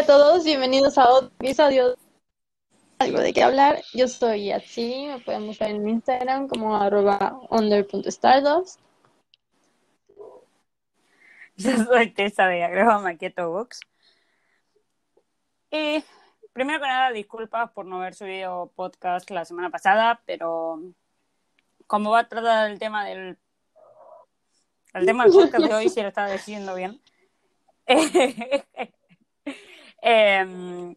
Hola a todos, bienvenidos a otro episodio Algo de qué hablar. Yo soy Yatsi, me pueden buscar en Instagram como arroba under.stardust. Yo soy Tessa de Agrego Maquieto Books. Y primero que nada, disculpas por no haber subido podcast la semana pasada, pero como va a tratar el tema del el tema del podcast de hoy, si lo estaba diciendo bien. eh,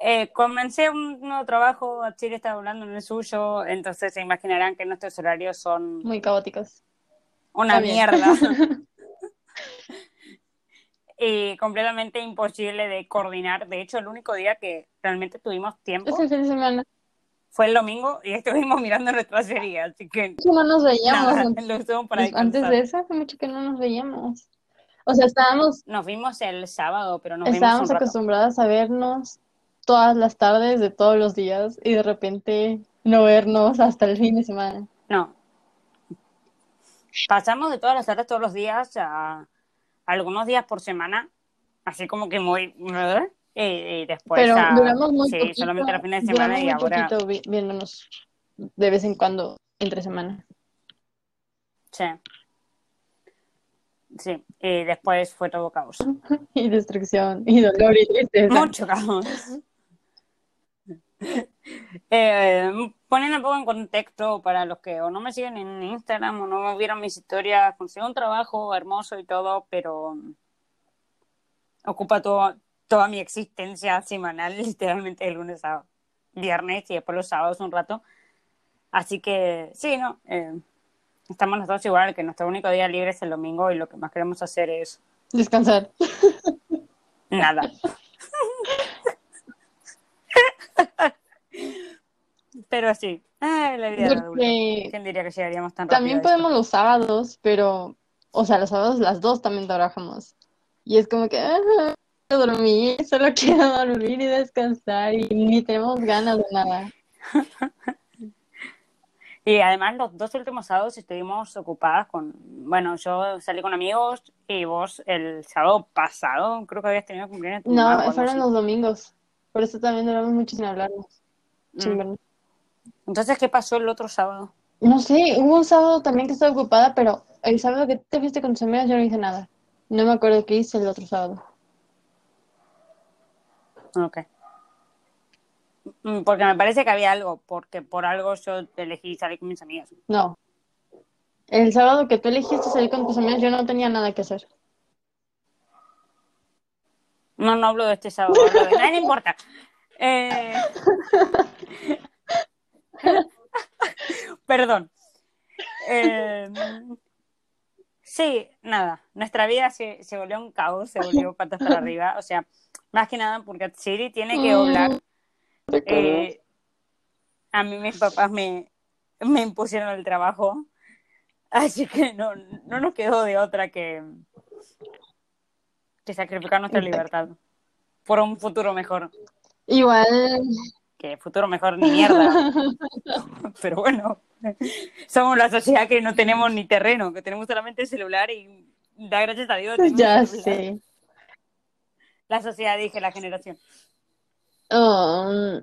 eh, comencé un nuevo trabajo, Chile está hablando en el suyo, entonces se imaginarán que nuestros horarios son Muy caóticos. una mierda. y completamente imposible de coordinar. De hecho, el único día que realmente tuvimos tiempo fin de semana. fue el domingo y estuvimos mirando nuestra serie, así que no nos veíamos. nada, antes- lo usamos para Antes descansar. de eso, hace mucho que no nos veíamos. O sea, estábamos, Nos vimos el sábado, pero nos vimos estábamos un rato. acostumbradas a vernos todas las tardes de todos los días y de repente no vernos hasta el fin de semana. No. Pasamos de todas las tardes todos los días a algunos días por semana, así como que muy... Y, y después Pero a- duramos muy sí, poquito, solamente los fines de semana y ahora... vi- viéndonos de vez en cuando entre semana. Sí. Sí, y después fue todo caos. Y destrucción, y dolor, y tristeza. Mucho caos. Eh, poniendo un poco en contexto para los que o no me siguen en Instagram o no vieron mis historias, conseguí un trabajo hermoso y todo, pero ocupa todo, toda mi existencia semanal, literalmente de lunes a viernes y después los sábados un rato. Así que sí, ¿no? Eh, estamos los dos igual, que nuestro único día libre es el domingo y lo que más queremos hacer es Descansar. Nada. Pero sí, ay, la vida. Porque ¿Quién diría que llegaríamos tan también rápido podemos los sábados, pero, o sea, los sábados las dos también trabajamos. Y es como que, ah, quiero dormir, solo quiero dormir y descansar y ni tenemos ganas de nada. Y además los dos últimos sábados estuvimos ocupadas con, bueno, yo salí con amigos y vos el sábado pasado creo que habías tenido cumpleaños tu No, fueron así. los domingos. Por eso también duramos mucho sin hablarnos. Mm. Entonces, ¿qué pasó el otro sábado? No sé, hubo un sábado también que estaba ocupada, pero el sábado que te fuiste con tus amigas yo no hice nada. No me acuerdo qué hice el otro sábado. Ok. Mm, Porque me parece que había algo, porque por algo yo elegí salir con mis amigas. No. El sábado que tú elegiste salir con tus amigas yo no tenía nada que hacer. No, no hablo de este sábado, hablo de... Ay, no importa. Eh, Perdón. Eh, Sí, nada. Nuestra vida se, se volvió un caos, se volvió patas para arriba. O sea, más que nada porque Siri tiene que hablar. Eh, a mí mis papás me, me impusieron el trabajo. Así que no, no nos quedó de otra que, que sacrificar nuestra libertad por un futuro mejor. Igual, Que futuro mejor ni mierda. Pero bueno, somos la sociedad que no tenemos ni terreno, que tenemos solamente el celular y da gracias a Dios. ya sé. La sociedad, dije, la generación. Um,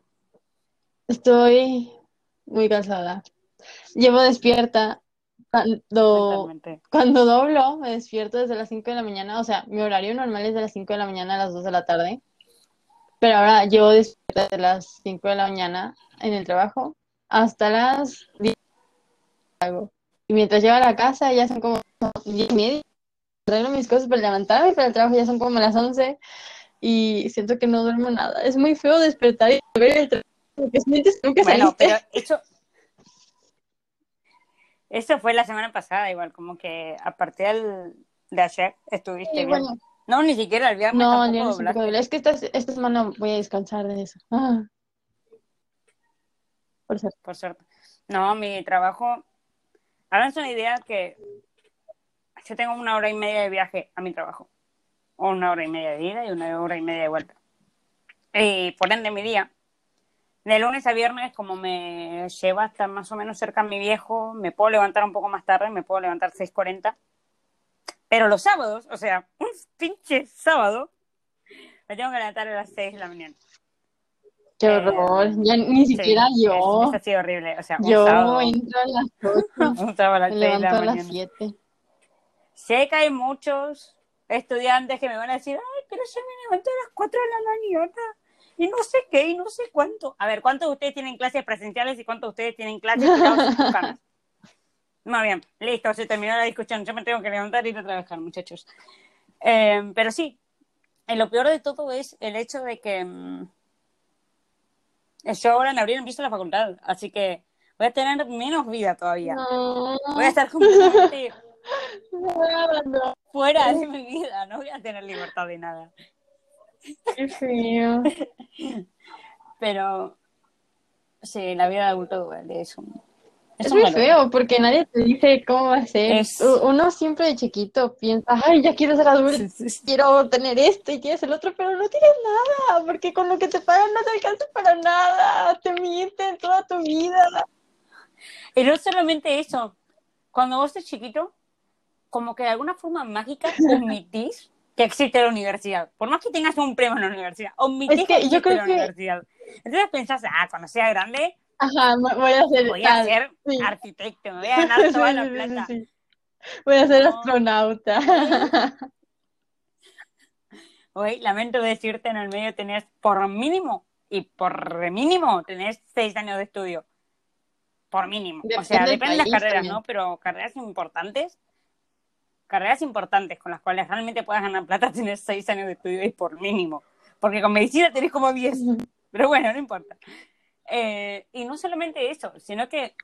estoy muy cansada. Llevo despierta cuando, cuando doblo, me despierto desde las 5 de la mañana. O sea, mi horario normal es de las 5 de la mañana a las 2 de la tarde. Pero ahora llevo despierta desde las 5 de la mañana en el trabajo hasta las 10 hago. Y mientras llego a la casa ya son como 10 y media. Arreglo mis cosas para levantarme para el trabajo ya son como las 11 y siento que no duermo nada. Es muy feo despertar y ver el trabajo porque sientes nunca Bueno, pero eso. Eso fue la semana pasada, igual, como que a partir del- de ayer estuviste Sí, bien. bueno, No, ni siquiera el viernes no, tampoco no. Es que esta, esta semana voy a descansar de eso. Ah. Por cierto. por suerte. No, mi trabajo. Háganse una idea que yo tengo una hora y media de viaje a mi trabajo. Una hora y media de ida y una hora y media de vuelta. Y por ende, mi día, de lunes a viernes, como me lleva hasta más o menos cerca a mi viejo, me puedo levantar un poco más tarde, me puedo levantar 6.40. Pero los sábados, o sea, un pinche sábado, me tengo que levantar a las 6 de la mañana. Qué horror. Ya ni siquiera Sí, yo. Es, es así horrible. O sea, un Yo sábado, entro a las 8, un sábado a las me 6 de la a las mañana. 7. Sé que hay muchos estudiantes que me van a decir, ay, pero yo me levanto a las 4 de la mañana y no sé qué y no sé cuánto. A ver, ¿cuántos de ustedes tienen clases presenciales y cuántos de ustedes tienen clases en? Muy bien, listo, se terminó la discusión. Yo me tengo que levantar y ir a trabajar, muchachos. Eh, pero sí, eh, lo peor de todo es el hecho de que mm, yo ahora en abril empiezo la facultad, así que voy a tener menos vida todavía. No, Voy a estar completamente fuera de mi vida, no voy a tener libertad de nada. qué feo. Pero sí, la vida de adulto es un... Es un muy feo porque nadie te dice cómo va a ser. Es- Uno siempre de chiquito piensa, ay, ya quiero ser adulto, quiero tener esto y quieres el otro, pero no tienes nada, porque con lo que te pagan no te alcanza para nada, te mienten toda tu vida. Y no solamente eso, cuando vos sos chiquito, como que de alguna forma mágica omitís que existe la universidad. Por más que tengas un premio en la universidad, omitís Es que, que yo existe creo la que- universidad. Entonces pensás, ah, cuando sea grande Ajá, voy a ser voy a ser sí. arquitecto, me voy a ganar toda la Sí, sí, sí, plata. Voy a ser No. astronauta. Hoy, lamento decirte, en el medio tenés por mínimo y por mínimo tenés seis años de estudio. Por mínimo. o sea, Depende depende de las carreras, también. ¿no? Pero carreras importantes, carreras importantes con las cuales realmente puedas ganar plata, tenés seis años de estudio y por mínimo. Porque con medicina tenés como diez. Pero bueno, no importa. Eh, y no solamente eso, sino que,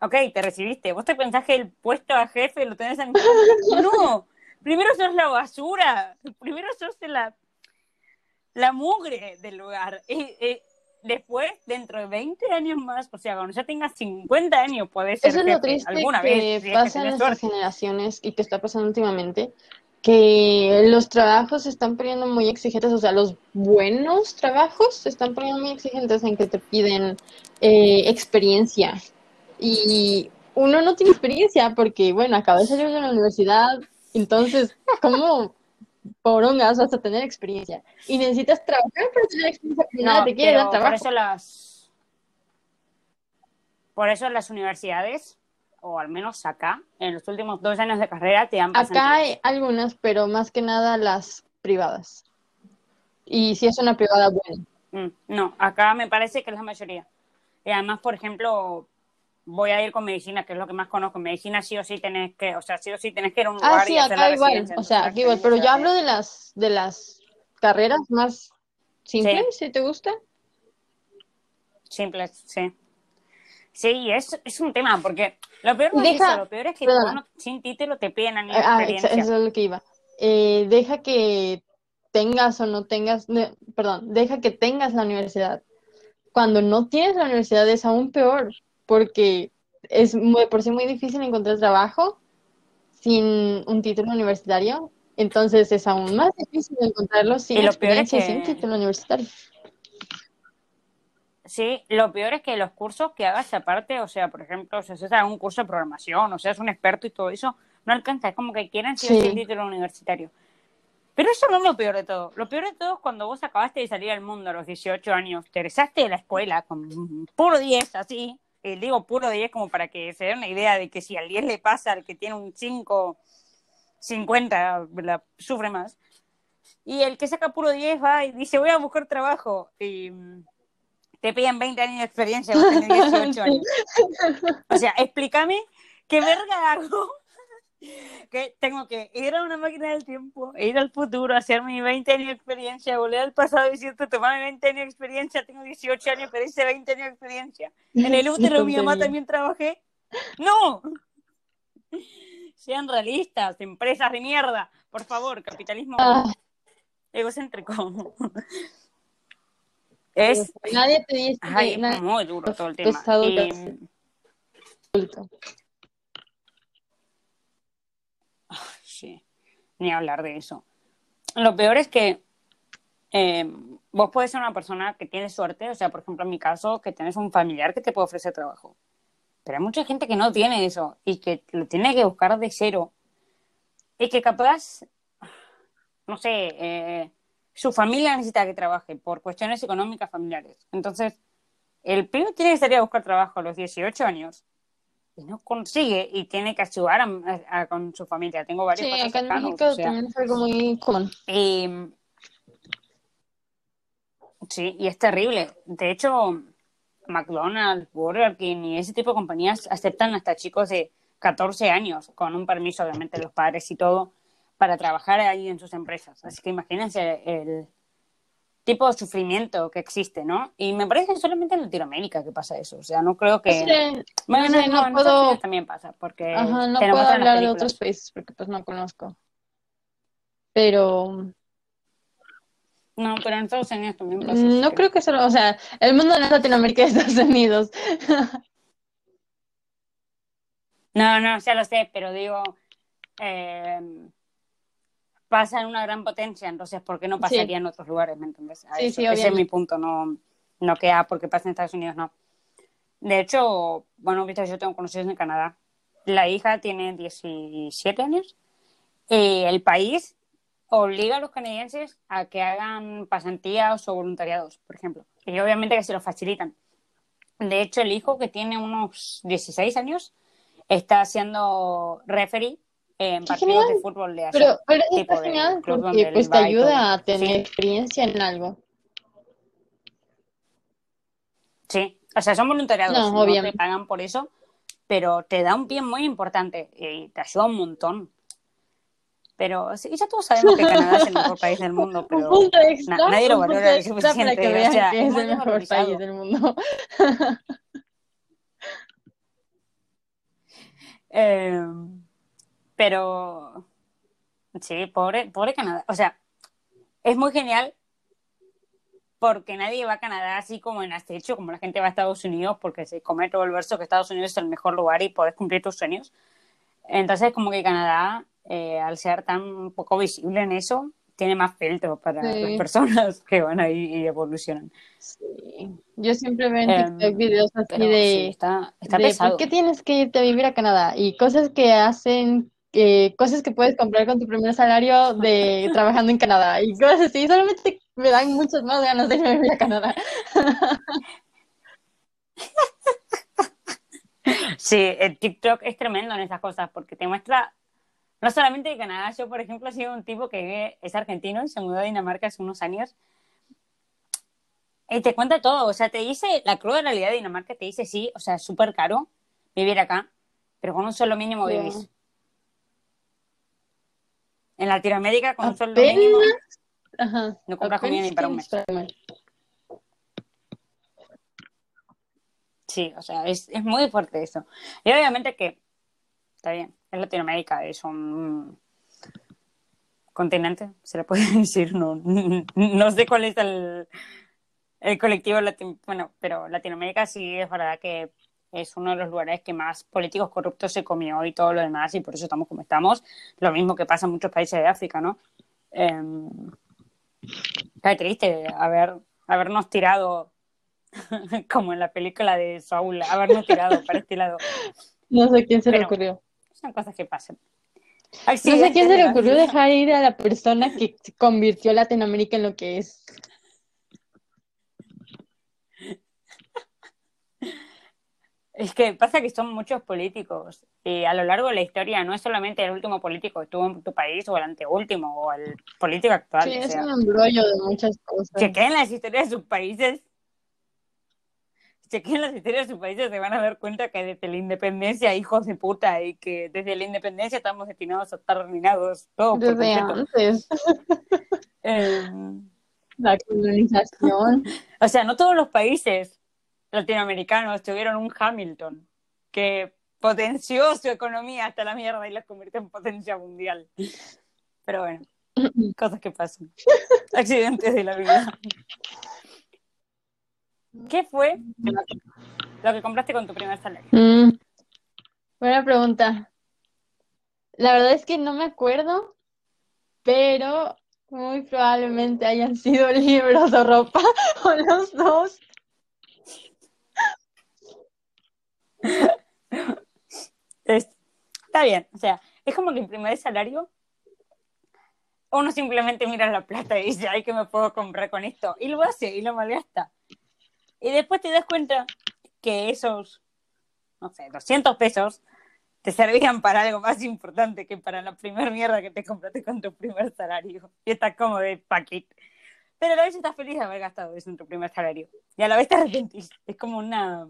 ok, te recibiste. ¿Vos te pensás que el puesto a jefe lo tenés en... No, primero sos la basura, primero sos la, la mugre del lugar. Después, dentro de 20 años más, o sea, cuando ya tengas 50 años, podés ser Eso es lo triste alguna que vez. pasa en nuestras generaciones y que está pasando últimamente, que los trabajos se están poniendo muy exigentes, o sea, los buenos trabajos se están poniendo muy exigentes en que te piden eh, experiencia. Y uno no tiene experiencia porque, bueno, acaba de salir de la universidad, entonces, ¿cómo porongas vas a tener experiencia? Y necesitas trabajar para tener experiencia, porque No, te quiere dar por trabajo. eso las por eso las universidades, o al menos acá, en los últimos dos años de carrera, te dan Acá pasantías. hay algunas, pero más que nada las privadas. Y si es una privada buena. Mm, No, acá me parece que es la mayoría. Y además, por ejemplo, voy a ir con medicina, que es lo que más conozco. Medicina sí o sí tenés que, o sea, sí o sí tenés que ir a un Ah, lugar sí, y hacer acá la igual. O sea, aquí igual. Pero yo hablo de las de las carreras más simples, si te gusta. Simple, sí. Sí, es, es un tema, porque lo peor no es Deja- eso, lo peor es que sin título te piden de Ah, experiencia. eso es lo que iba. Eh, deja que tengas o no tengas, perdón, deja que tengas la universidad. Cuando no tienes la universidad es aún peor, porque es muy- por sí muy difícil encontrar trabajo sin un título universitario. Entonces es aún más difícil encontrarlo sin Y lo peor es experiencia y sin que- título universitario. Sí, lo peor es que los cursos que hagas aparte, o sea, por ejemplo, si haces algún curso de programación, o seas un experto y todo eso, no alcanza, es como que quieren sí o sí título universitario. Pero eso no es lo peor de todo. Lo peor de todo es cuando vos acabaste de salir al mundo a los 18 años, te egresaste de la escuela con puro 10, así, y digo puro 10 como para que se den una idea de que si al 10 le pasa al que tiene un 5, 50, la, sufre más. Y el que saca puro 10 va y dice, voy a buscar trabajo. Y mm, te piden 20 años de experiencia, vos tenés 18 años. O sea, explícame qué verga hago. Que tengo que ir a una máquina del tiempo, ir al futuro, hacer mis 20 años de experiencia, volver al pasado y decirte, tomame 20 años de experiencia, tengo 18 años, pero hice 20 años de experiencia. En el útero de mi mamá también trabajé. ¡No! Sean realistas, empresas de mierda. Por favor, capitalismo Ah, egocéntrico. Es, nadie te dice ay, es muy duro todo el tema. Y- que hace. adulto. Sí, ni hablar de eso. Lo peor es que eh, vos puedes ser una persona que tiene suerte, o sea, por ejemplo, en mi caso, que tienes un familiar que te puede ofrecer trabajo. Pero hay mucha gente que no tiene eso y que lo tiene que buscar de cero. Y que capaz, no sé, eh, su familia necesita que trabaje por cuestiones económicas familiares. Entonces, el pibe tiene que salir a buscar trabajo a los 18 años y no consigue y tiene que ayudar a, con su familia. Tengo varios Sí, acá en México también es algo muy común. Y, sí, y es terrible. De hecho, McDonald's, Burger King y ese tipo de compañías aceptan hasta chicos de 14 años, con un permiso obviamente de los padres y todo, para trabajar ahí en sus empresas. Así que imagínense el tipo de sufrimiento que existe, ¿no? Y me parece que solamente en Latinoamérica que pasa eso. O sea, no creo que... bueno, no, no, puedo... también pasa, porque... Ajá, no puedo hablar de otros países porque pues no conozco. Pero... No, pero en Estados Unidos también pasa. No creo que solo, o sea, el mundo no es Latinoamérica y Estados Unidos. no, no, ya lo sé, pero digo, eh, pasa en una gran potencia, entonces ¿por qué no pasaría en otros lugares? ¿Me entiendes? Sí, sí, Ese es mi punto, no, no que ah, porque pasa en Estados Unidos, no. De hecho, bueno, viste, yo tengo conocidos en Canadá. La hija tiene 17 años. Y el país obliga a los canadienses a que hagan pasantías o voluntariados, por ejemplo. Y obviamente que se lo facilitan. De hecho, el hijo que tiene unos 16 años está haciendo referee en partidos de fútbol de Pero, pero está genial porque pues te ayuda a tener experiencia en algo. Sí, o sea, son voluntariados, no, te pagan por eso, pero te da un pie muy importante y te ayuda un montón. Pero sí, ya todos sabemos que Canadá es el mejor país del mundo, pero nadie lo valora lo suficiente. Que o sea, que es, el mejor país del mundo. eh, pero sí, pobre, pobre Canadá. O sea, es muy genial porque nadie va a Canadá así como en acecho, como la gente va a Estados Unidos, porque se come todo el verso que Estados Unidos es el mejor lugar y puedes cumplir tus sueños. Entonces, como que Canadá, eh, al ser tan poco visible en eso, tiene más filtro para las personas que van ahí y evolucionan. Sí. Yo siempre veo en em, TikTok videos así de, está, está de ¿por qué tienes que irte a vivir a Canadá? Y cosas que hacen cosas que puedes comprar con tu primer salario de trabajando en Canadá y cosas así. Solamente me dan muchas más ganas de irme a Canadá. Sí, el TikTok es tremendo en esas cosas porque te muestra no solamente de Canadá. Yo, por ejemplo, he sido un tipo que es argentino y se mudó a Dinamarca hace unos años. Y te cuenta todo, o sea, te dice la cruda realidad de Dinamarca, te dice sí, o sea, es súper caro vivir acá, pero con un solo mínimo vivís. En Latinoamérica, con un sueldo mínimo, no compras comida ni para un mes. Sí, o sea, es, es muy fuerte eso. Y obviamente que, está bien, es Latinoamérica, es un continente, se le puede decir, no, no sé cuál es el, el colectivo latino, bueno, pero Latinoamérica sí es verdad que es uno de los lugares que más políticos corruptos se comió y todo lo demás, y por eso estamos como estamos. Lo mismo que pasa en muchos países de África, ¿no? Eh, triste haber, habernos tirado, como en la película de Saúl, habernos tirado para este lado. No sé quién se le ocurrió. Son cosas que pasan. no sé quién se le ocurrió dejar ir a la persona que convirtió Latinoamérica en lo que es. Es que pasa que son muchos políticos y a lo largo de la historia no es solamente el último político que estuvo en tu país o el anteúltimo o el político actual. Sí, es un embrollo de muchas cosas. Chequen las historias de sus países. Chequen las historias de sus países se van a dar cuenta que desde la independencia, hijos de puta, y que desde la independencia estamos destinados a estar arruinados todos. Desde antes. Em, la colonización. o sea, no todos los países latinoamericanos tuvieron un Hamilton que potenció su economía hasta la mierda y la convirtió en potencia mundial. Pero bueno, cosas que pasan. Accidentes de la vida. ¿Qué fue lo que compraste con tu primer salario? Mm, buena pregunta. La verdad es que no me acuerdo, pero muy probablemente hayan sido libros o ropa o los dos. está bien, o sea, es como que el primer salario, uno simplemente mira la plata y dice, ay, ¿qué me puedo comprar con esto? Y lo hace y lo malgasta. Y después te das cuenta que esos, no sé, 200 pesos te servían para algo más importante que para la primera mierda que te compraste con tu primer salario. Y estás como de paquete. Pero a la vez estás feliz de haber gastado eso en tu primer salario. Y a la vez te arrepentís. Es como una,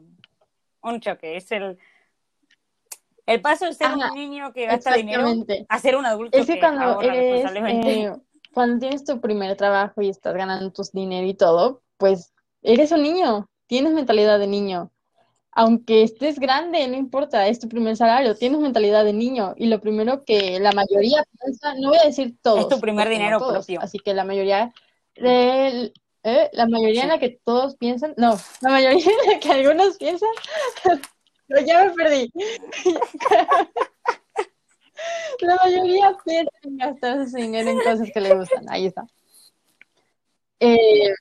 un choque. Es el, el paso de ser Ajá, un niño que gasta dinero a ser un adulto Es que cuando eres, eh, cuando tienes tu primer trabajo y estás ganando tus dinero y todo, pues eres un niño, tienes mentalidad de niño. Aunque estés grande, no importa, es tu primer salario, tienes mentalidad de niño. Y lo primero que la mayoría piensa, no voy a decir todos, Es tu primer dinero todos, propio. Así que la mayoría, de- eh, la mayoría en la que todos piensan, no, la mayoría en la que algunos piensan, no, ya me perdí. La mayoría piensa en gastar su dinero en cosas que le gustan. Ahí está. Eh,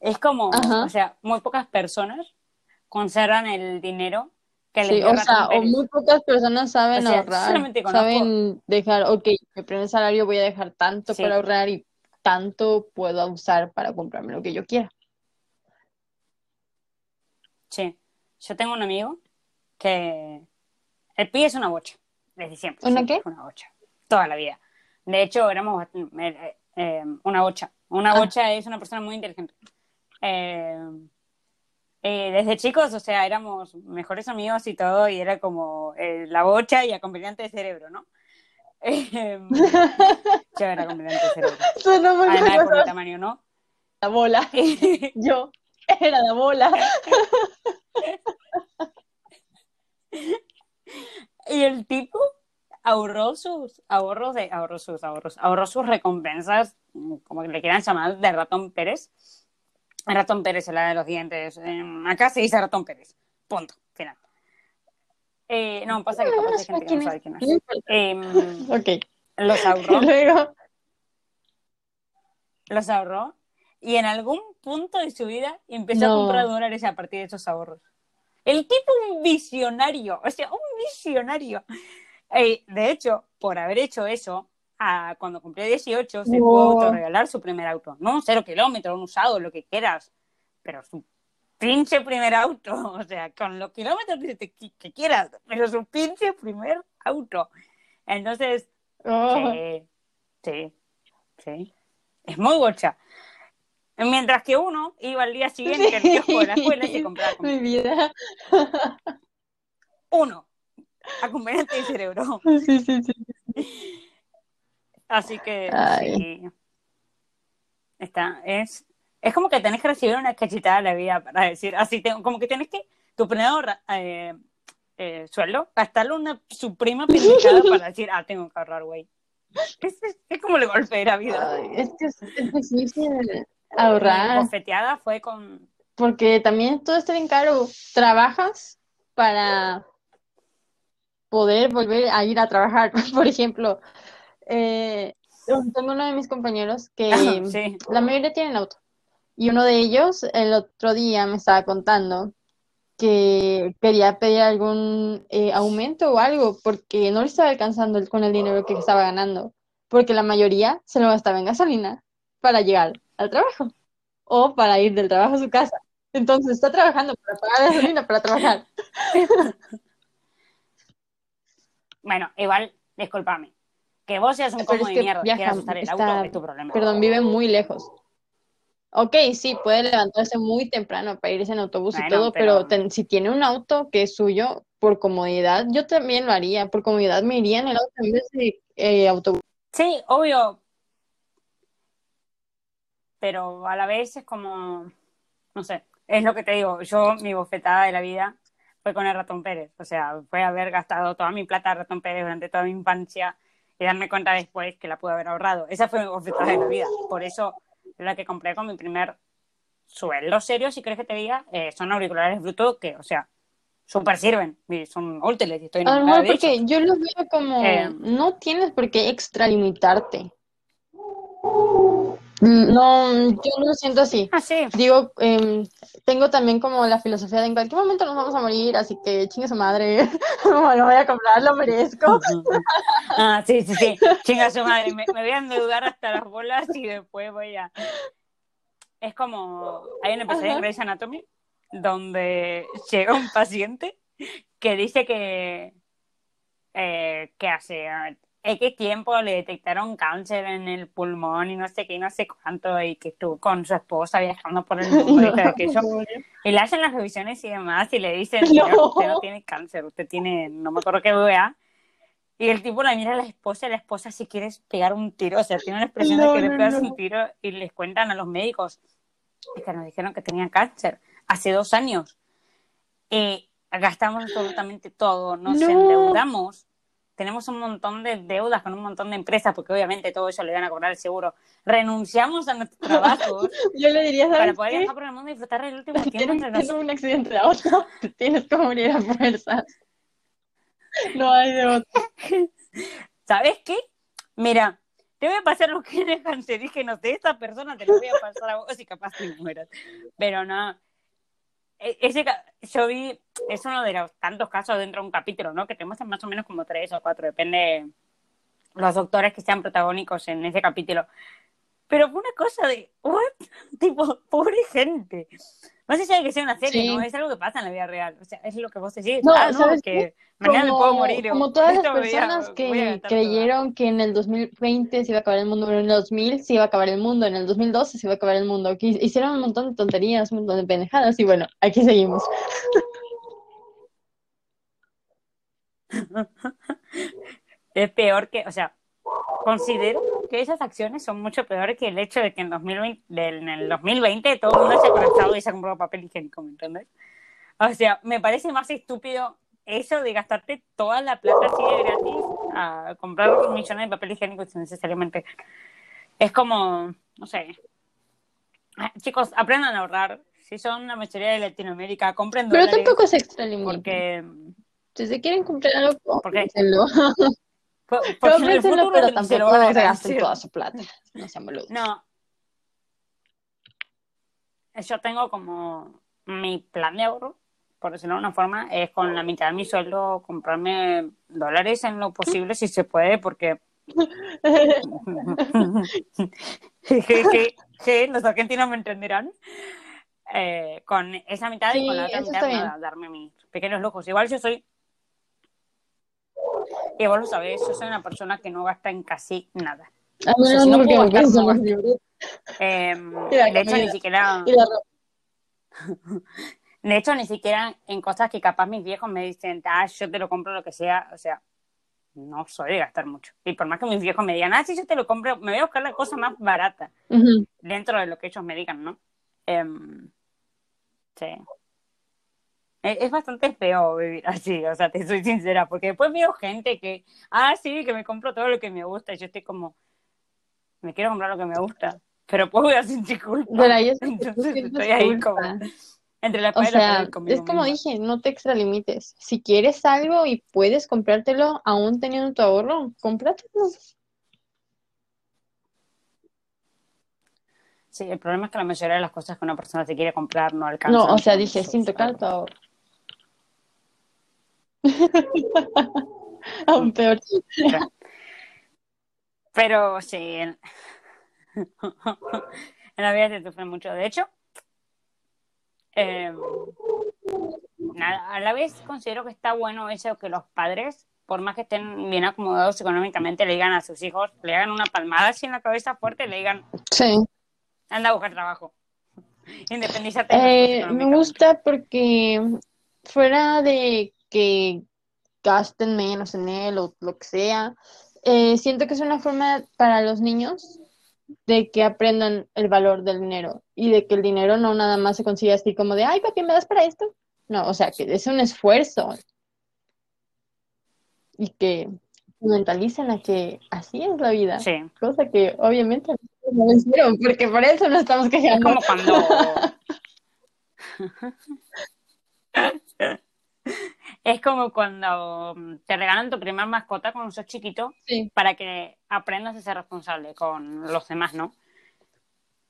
Es como, Ajá. o sea, muy pocas personas conservan el dinero que sí, o sea, o muy pocas personas saben O sea, ahorrar, saben dejar, ok, mi primer salario voy a dejar tanto Sí. para ahorrar y tanto puedo usar para comprarme lo que yo quiera. Sí. Yo tengo un amigo que el pibe es una bocha, desde siempre. ¿Una qué? Una bocha. Toda la vida. De hecho, éramos eh, eh, una bocha. Una Ah. bocha es una persona muy inteligente. Eh, eh, desde chicos, o sea, éramos mejores amigos y todo, y era como la bocha y acompañante de cerebro, ¿no? Eh, yo era cerebro. Suena muy Además por mi tamaño, ¿no? la bola. Yo era la bola. Y el tipo ahorró sus ahorros de ahorró sus ahorros, ahorró sus recompensas, como que le quieran llamar, de ratón Pérez. Ratón Pérez la de los dientes. Eh, acá se dice ratón Pérez. Punto. Final. Eh, no, pasa que capaz hay gente que no sabe quién es. Em, Ok. los ahorró, luego, los ahorró y en algún punto de su vida empezó a comprar dólares a partir de esos ahorros. El tipo un visionario, o sea, un visionario. Eh, de hecho, por haber hecho eso, a- cuando cumplió 18 se Wow. pudo autorregalar su primer auto. No cero kilómetro, un usado, lo que quieras, pero su pinche primer auto, o sea, con los kilómetros que, te- que quieras, pero su pinche primer auto. Entonces, oh, Sí, sí, sí. Es muy bocha. Mientras que uno iba al día siguiente al kiosco de la escuela y se compraba comida. mi vida. Uno, acompañante de cerebro. Sí, sí, sí. Así que Ay. sí. Está, es, es como que tenés que recibir una cachetada de la vida para decir, así, te- como que tenés que, tu primer eh, eh, sueldo, gastarle una suprema pendejada para decir, ah, tengo que ahorrar, güey. Es, es, es como el golpe de la vida. Ay, es que es, es difícil Mi ahorrar. bofeteada fue con Porque también todo está bien caro. Trabajas para poder volver a ir a trabajar. Por ejemplo, eh, tengo uno de mis compañeros que sí. la mayoría tienen auto. Y uno de ellos el otro día me estaba contando que quería pedir algún eh, aumento o algo porque no le estaba alcanzando el- con el dinero que estaba ganando. Porque la mayoría se lo gastaba en gasolina para llegar al trabajo o para ir del trabajo a su casa. Entonces está trabajando para pagar gasolina para trabajar. Bueno, igual, discúlpame. Que vos seas un Pero cómodo es de mierda viaja, quieras usar el está- auto, es tu problema. Perdón, vive muy lejos. Ok, sí, puede levantarse muy temprano para irse en autobús y todo, pero- pero, ten- si tiene un auto que es suyo, por comodidad, yo también lo haría. Por comodidad me iría en el auto en vez de eh, autobús. Sí, obvio. Pero a la vez es como, no sé, es lo que te digo. Yo, mi bofetada de la vida fue con el ratón Pérez. O sea, fue haber gastado toda mi plata de ratón Pérez durante toda mi infancia y darme cuenta después que la pude haber ahorrado. Esa fue mi bofetada de la vida. Por eso, la que compré con mi primer sueldo serio, si crees que te diga, eh, son auriculares Bluetooth que, o sea, súper sirven. Son útiles y estoy ellos. porque yo lo veo como, Eh. no tienes por qué extralimitarte. Mm, No, yo no lo siento así. Ah, sí. Digo, em, tengo también como la filosofía de en cualquier momento nos vamos a morir, así que chingue su madre, no lo voy a comprar, lo merezco. Ah, sí, sí, sí. Chinga su madre. Me, me voy a endeudar hasta las bolas y después voy a. Es como. Hay un episodio en Grey's Anatomy donde llega un paciente que dice que. eh, que hace X tiempo le detectaron cáncer en el pulmón y no sé qué, y no sé cuánto, y que estuvo con su esposa viajando por el mundo y todo aquello. Y le hacen las revisiones y demás y le dicen, "Señor, No. usted no tiene cáncer, usted tiene, no me acuerdo qué vea. Y el tipo la mira a la esposa y la esposa si quieres pegar un tiro, o sea, tiene una expresión de que le pegas un tiro y les cuentan a los médicos es que nos dijeron que tenía cáncer hace dos años. Y gastamos absolutamente todo, nos No. endeudamos, tenemos un montón de deudas con un montón de empresas, porque obviamente todo eso le van a cobrar el seguro. Renunciamos a nuestros trabajos Yo le diría, para ¿sabes poder qué? viajar por el mundo y disfrutar del último tiempo tienes, entre nosotros. tienes un accidente de auto, te tienes que morir a fuerzas. No hay de otra. ¿Sabes qué? Mira, te voy a pasar los genes cancerígenos de esta persona, te los voy a pasar a vos y capaz te mueras. Pero no. E- Ese, yo vi, es uno de los tantos casos dentro de un capítulo, ¿no? Que te muestran más o menos como tres o cuatro, depende los doctores que sean protagónicos en ese capítulo. Pero fue una cosa de, ¿what? Tipo, pobre gente. No sé si hay que ser una serie, Sí. ¿no? Es algo que pasa en la vida real. O sea, es lo que vos decís. No, ah, no, ¿sabes que mañana me puedo morir. como todas las personas a que creyeron que en el 2020 se iba a acabar el mundo, pero en el 2000 se iba a acabar el mundo, en el 2012 se iba a acabar el mundo, que hicieron un montón de tonterías, un montón de pendejadas y bueno, aquí seguimos. es peor que, o sea, considero que esas acciones son mucho peores que el hecho de que en, 2020, del- en el 2020 todo el mundo se ha conectado y se ha comprado papel higiénico, ¿me entiendes? O sea, me parece más estúpido eso de gastarte toda la plata así de gratis a comprar millones de papel higiénico sin necesariamente. Es como, no sé. Ah, Chicos, aprendan a ahorrar. Si son la mayoría de Latinoamérica, compren Pero dólares. tampoco se extralimiten. Porque, Si se quieren comprar algo, porque en el Cómprenselo, futuro pero se lo tampoco se gasten toda su plata. No sean boludos. No. Yo tengo como mi plan de ahorro, por decirlo de una forma, es con la mitad de mi sueldo comprarme dólares en lo posible si se puede, porque que, que los argentinos me entenderán. Eh, con esa mitad y con la Sí, otra mitad nada, darme mis pequeños lujos. Igual yo soy, y vos lo sabés, yo soy una persona que no gasta en casi nada. A O sea, menos si no porque puedo gastar, no gasto. Eh, la de hecho, ni siquiera... De hecho, ni siquiera en cosas que capaz mis viejos me dicen, ah, yo te lo compro lo que sea, o sea, no soy de gastar mucho. Y por más que mis viejos me digan, ah, sí, yo te lo compro, me voy a buscar la cosa más barata dentro de lo que ellos me digan, ¿no? Em, sí. Es, es bastante feo vivir así, o sea, te soy sincera, porque después veo gente que, ah, sí, que me compro todo lo que me gusta, y yo estoy como, me quiero comprar lo que me gusta, pero pues voy a sentir culpa. Pero que Entonces estoy ahí como entre la O sea, es como misma. dije, no te extralimites. Si quieres algo y puedes comprártelo aún teniendo tu ahorro, cómpratelo. Sí, el problema es que la mayoría de las cosas que una persona se quiere comprar no alcanzan. No, o sea, dije, sin tocar tu ahorro. Aún peor. Pero sí, en... en la vida se sufre mucho. De hecho, eh, nada, a la vez considero que está bueno eso que los padres, por más que estén bien acomodados económicamente, le digan a sus hijos, le hagan una palmada así en la cabeza fuerte y le digan, Sí. anda a buscar trabajo. Independízate. Eh, me gusta porque fuera de que gasten menos en él o lo que sea, eh, siento que es una forma para los niños de que aprendan el valor del dinero y de que el dinero no nada más se consigue así como de, ay, papi, ¿me das para esto? No, o sea, que es un esfuerzo y que mentalicen a que así es la vida, Sí. cosa que obviamente no lo hicieron, porque por eso no estamos Es quejando. como cuando. es como cuando mm, te regalan tu primer mascota cuando sos chiquito Sí. para que aprendas a ser responsable con los demás, ¿no?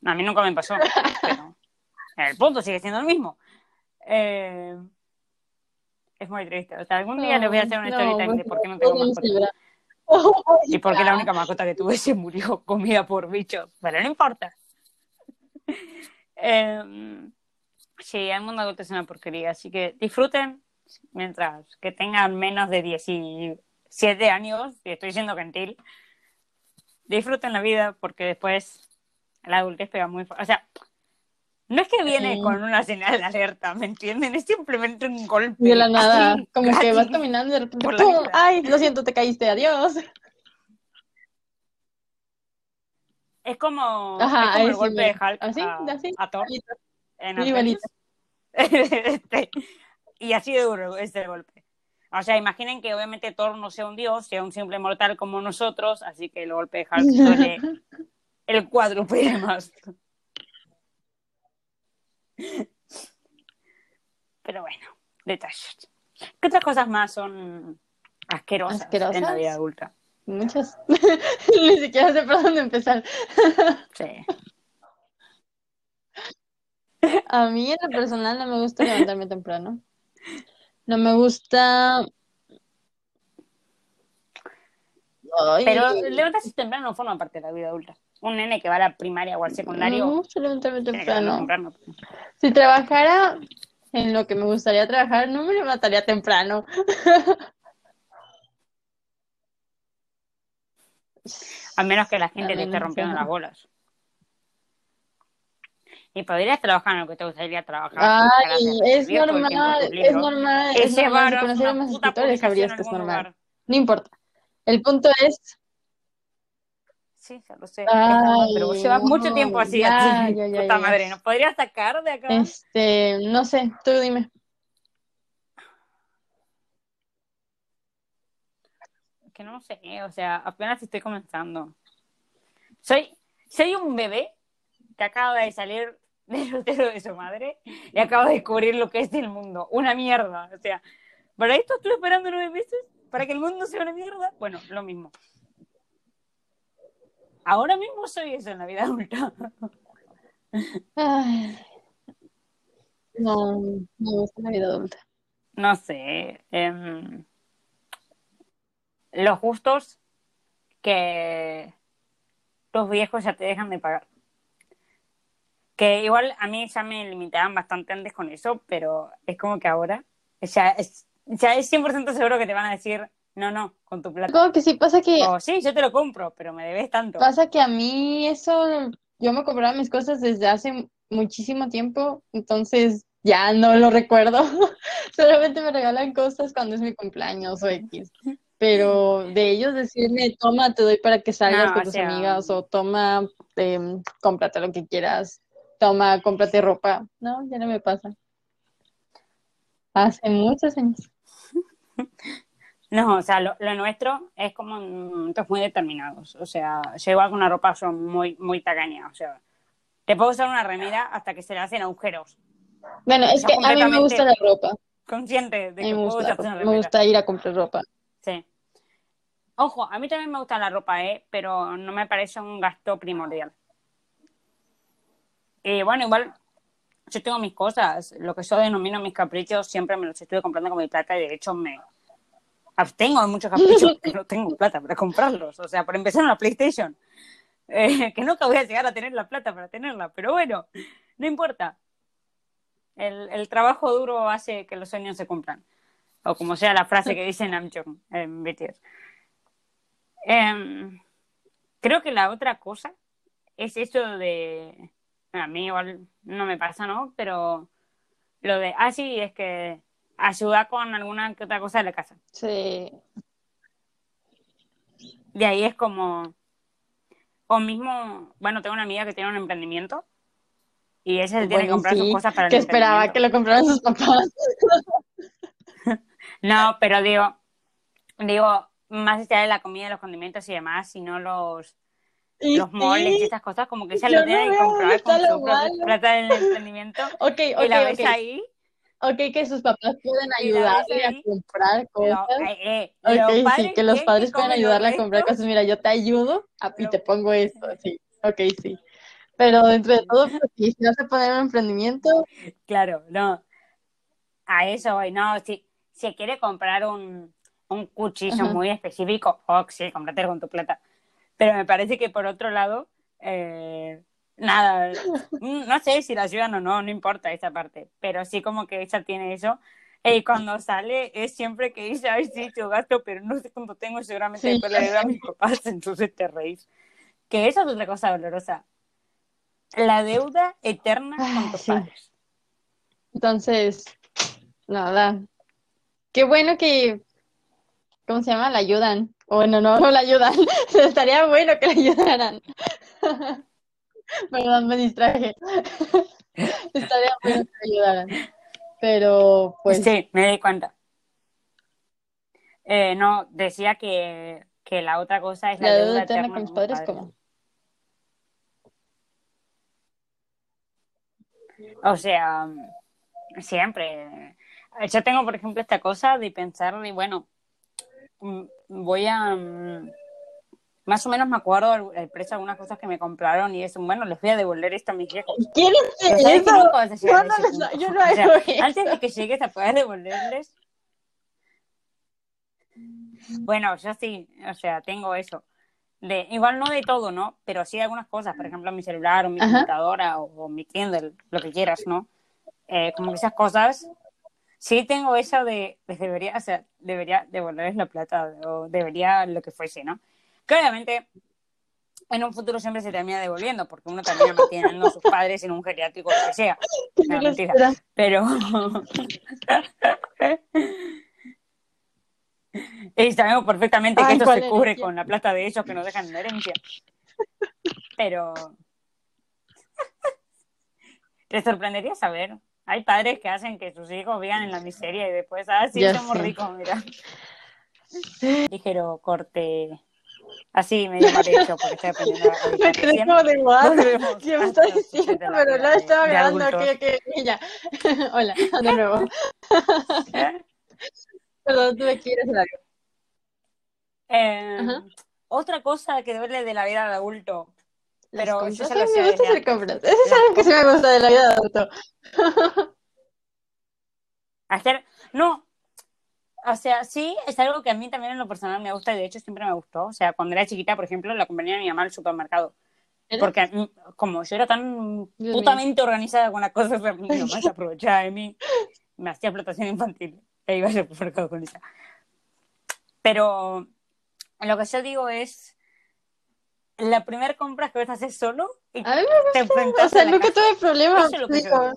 A mí nunca me pasó, pero el punto sigue siendo el mismo. Eh, es muy triste. O sea, algún día les voy a hacer una No, time de no, por qué no tengo no, mascota. no, Y por qué la única mascota que tuve se murió comida por bichos. Pero no importa. Eh, sí, el mundo adulto es una porquería. Así que disfruten mientras que tengan menos de 17 años. Y estoy siendo gentil. Disfruten la vida porque después la adultez pega muy fuerte. O sea, no es que viene Sí. con una señal de alerta, ¿me entienden? Es simplemente un golpe. De la nada, así, como que vas caminando y de repente, por ¡pum! ¡Ay, lo siento, te caíste! ¡Adiós! Es como, Ajá, es como el golpe de. Hulk Así, a, así, a Thor en. Este, y así de duro ese golpe. O sea, imaginen que obviamente Thor no sea un dios, sea un simple mortal como nosotros, así que el golpe de Hulk duele el cuádruple de más. Pero bueno, detalles. ¿Qué otras cosas más son asquerosas, ¿Asquerosas? en la vida adulta? Muchas. Ni siquiera sé por dónde empezar. Sí. A mí en lo personal no me gusta levantarme temprano. No me gusta. Ay, Pero levantarse temprano no forma parte de la vida adulta. Un nene que va a la primaria o al no secundario levantarme tiene que levantarse temprano. temprano. Si trabajara en lo que me gustaría trabajar, no me levantaría temprano. A menos que la gente te esté rompiendo las bolas. Y podrías trabajar en lo que te gustaría trabajar. Ay, es normal, es normal, Es es normal. Conociera una más escritores, sabrías que es normal. lugar. No importa. El punto es. Sí, ya lo sé. es normal, pero Ay, llevas mucho tiempo así. ya, así. ya, ya, Puta madre, ¿nos podrías sacar de acá? Este, no sé, tú dime. Que no sé, o sea, apenas estoy comenzando. Soy, soy un bebé que acaba de salir del útero de su madre y acaba de descubrir lo que es el mundo. Una mierda. O sea, ¿para esto estuve esperando nueve meses? ¿Para que el mundo sea una mierda? Bueno, lo mismo. Ahora mismo soy eso en la vida adulta. Ay, no, no me gusta la vida adulta. No sé. em, los justos que los viejos ya te dejan de pagar. Que igual a mí ya me limitaban bastante antes con eso, pero es como que ahora ya es, ya es 100% seguro que te van a decir, no, no, con tu plata. Como que sí pasa que O sí, yo te lo compro, pero me debes tanto. pasa que a mí eso yo me compraba mis cosas desde hace muchísimo tiempo, entonces ya no lo recuerdo. Solamente me regalan cosas cuando es mi cumpleaños o X. Pero de ellos decirme, toma, te doy para que salgas No, con tus sea, amigas, o toma, em, cómprate lo que quieras, toma, cómprate ropa. No, ya no me pasa. Hace muchos años. No, o sea, lo, lo nuestro es como en momentos muy determinados. O sea, yo igual con una ropa son muy, muy tacaña. O sea, te puedo usar una remera hasta que se le hacen agujeros. Bueno, es que a mí me gusta la ropa. Consciente de que me puedo gusta, la usar una me gusta ir a comprar ropa. Sí. Ojo, a mí también me gusta la ropa, ¿eh? Pero no me parece un gasto primordial. Y bueno, igual yo tengo mis cosas. Lo que yo denomino mis caprichos siempre me los estoy comprando con mi plata y de hecho me abstengo de muchos caprichos porque no tengo plata para comprarlos. O sea, por empezar una PlayStation. Eh, que nunca voy a llegar a tener la plata para tenerla. Pero bueno, no importa. El, el trabajo duro hace que los sueños se cumplan. O como sea la frase que dice Namjoon en BTS. Em, creo que la otra cosa es eso de. A mí igual no me pasa, ¿no? Pero lo de. Ah, sí, es que ayuda con alguna que otra cosa de la casa. Sí. De ahí es como. O mismo. Bueno, tengo una amiga que tiene un emprendimiento. Y ella se tiene que comprar sus cosas para el que esperaba que lo compraran sus papás. No, pero digo, digo, más allá de la comida, los condimentos y demás, sino los, Y los moles y sí, estas cosas, como que ella yo lo tiene no que comprar con su propia plata del emprendimiento. Ok, y la ok, ves ok. ahí, Ok, que sus papás pueden Y ayudarle a comprar cosas. eh, eh, Ok, sí, que los padres pueden ayudarle a comprar cosas. Mira, yo te ayudo a- y te pongo esto, sí. Ok, sí. Pero dentro de todo, pues, si no se pone en emprendimiento. Claro, no. A eso voy, no, si, si quiere comprar un, un cuchillo muy específico, oh, sí, cómprate con tu plata. Pero me parece que por otro lado, eh, nada, mm, no sé si la ayudan o no, no importa esa parte, pero sí como que ella tiene eso. Y cuando sale es siempre que dice, ay, sí, yo gasto, pero no sé cuánto tengo, seguramente sí. después le debo a mis papás, entonces te reís. Que esa es otra cosa dolorosa. La deuda eterna con tus sí. padres. Entonces, nada. Qué bueno que, ¿cómo se llama? La ayudan. Bueno, no, no la ayudan. Estaría bueno que la ayudaran. Perdón, me distraje. Estaría bueno que la ayudaran. Pero, pues. Sí, me di cuenta. Eh, no, decía que, que, la otra cosa es la, la deuda, deuda eterna con mis padres, ¿cómo? O sea, siempre. Yo tengo, por ejemplo, esta cosa de pensar, y bueno, voy a. Más o menos me acuerdo el precio de algunas cosas que me compraron y es bueno, les voy a devolver esto a mis viejos. ¿Quieres eso? No, no, yo no hago o sea, eso. Antes de que llegues a poder devolverles. Bueno, yo sí, o sea, tengo eso. De, igual no de todo, ¿no? Pero sí de algunas cosas, por ejemplo, mi celular o mi Ajá. computadora o, o, mi Kindle, lo que quieras, ¿no? Eh, como que esas cosas, sí tengo eso de, de, debería, o sea, debería devolverles la plata o debería lo que fuese, ¿no? Obviamente en un futuro siempre se termina devolviendo, porque uno termina manteniendo a sus padres en un geriátrico o lo que sea. No, mentira. Pero. y sabemos perfectamente que Ay, esto ¿cuál se cubre herencia? con la plata de ellos que nos dejan en herencia. Pero. Te sorprendería saber. Hay padres que hacen que sus hijos vivan en la miseria y después, ah, sí, Ya somos sé. ricos, mira. Ligero corte. Así medio mal hecho, porque estoy aprendiendo a Me quedé como de. Volvemos ¿Qué me está diciendo? la Pero no tarde estaba grabando. adultos. Que. Hola, de nuevo. Perdón, tuve que ir a hacer algo. Eh, otra cosa que duele de la vida de adulto, pero compras. yo A lo mí sé me gusta desde hacer antes. compras. Eso es algo que sí me gusta de la vida de adulto. Hacer, no, o sea, sí, es algo que a mí también en lo personal me gusta y de hecho siempre me gustó. O sea, cuando era chiquita, por ejemplo, la acompañaba a mi mamá al supermercado. Porque como yo era tan Dios putamente organizada con las cosas, mi mamá se aprovechaba de mí, me hacía explotación infantil e iba al supermercado con ella. Pero lo que yo digo es, la primera compra que vas a hacer solo y A mí me te enfrentas O sea, a la nunca tuve problemas. Eso es lo que yo digo. digo.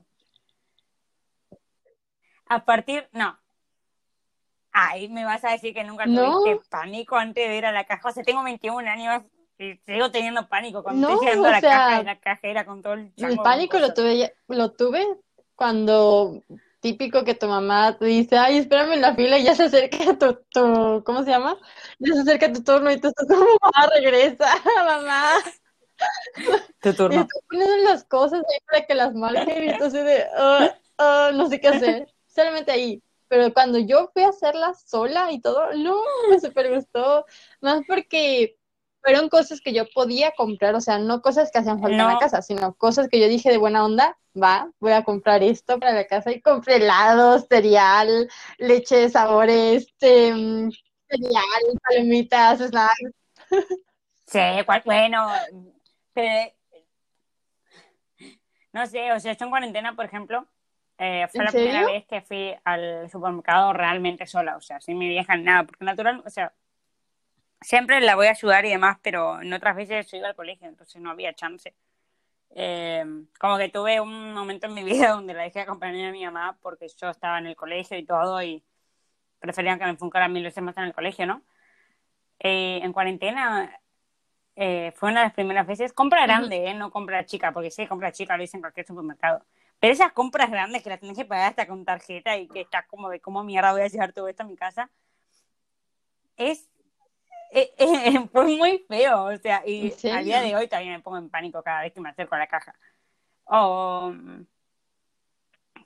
A partir, no. Ay, me vas a decir que nunca No. tuviste pánico antes de ir a la caja. O sea, tengo 21 años y sigo teniendo pánico cuando No, estoy llegando a la sea, caja y la cajera con todo el El pánico lo tuve, lo tuve cuando típico que tu mamá te dice, ay, espérame en la fila y ya se acerca tu, tu, ¿cómo se llama? Ya se acerca tu turno y tú estás como, mamá, regresa, mamá. Tu Y turno. estás poniendo las cosas ahí para que las marquen y tú así de, "Ah, ah, no sé qué hacer. Solamente ahí. Pero cuando yo fui a hacerla sola y todo, no, me súper gustó. Más porque fueron cosas que yo podía comprar, o sea, no cosas que hacían falta en la casa, sino cosas que yo dije de buena onda, va, voy a comprar esto para la casa y compré helados, cereal, leche de sabores, este, mm, cereal, palomitas, snacks. Sí, bueno, pero, no sé, o sea, yo en cuarentena, por ejemplo, eh, fue ¿En la primera vez que fui al supermercado realmente sola, o sea, sin mi vieja ni nada, porque natural, o sea, siempre la voy a ayudar y demás, pero en otras veces yo iba al colegio, entonces no había chance. Eh, como que tuve un momento en mi vida donde la dejé acompañar a mi mamá porque yo estaba en el colegio y todo y preferían que me enfocara mil veces más en el colegio, ¿no? Eh, en cuarentena eh, fue una de las primeras veces, compra grande, ¿eh? no compra chica, porque sí, compra chica lo hice en cualquier supermercado. Pero esas compras grandes que las tenés que pagar hasta con tarjeta y que estás como de cómo mierda voy a llevar todo esto a mi casa, es eh, eh, fue muy feo, o sea, y ¿En serio? a día de hoy todavía me pongo en pánico cada vez que me acerco a la caja. O, mm,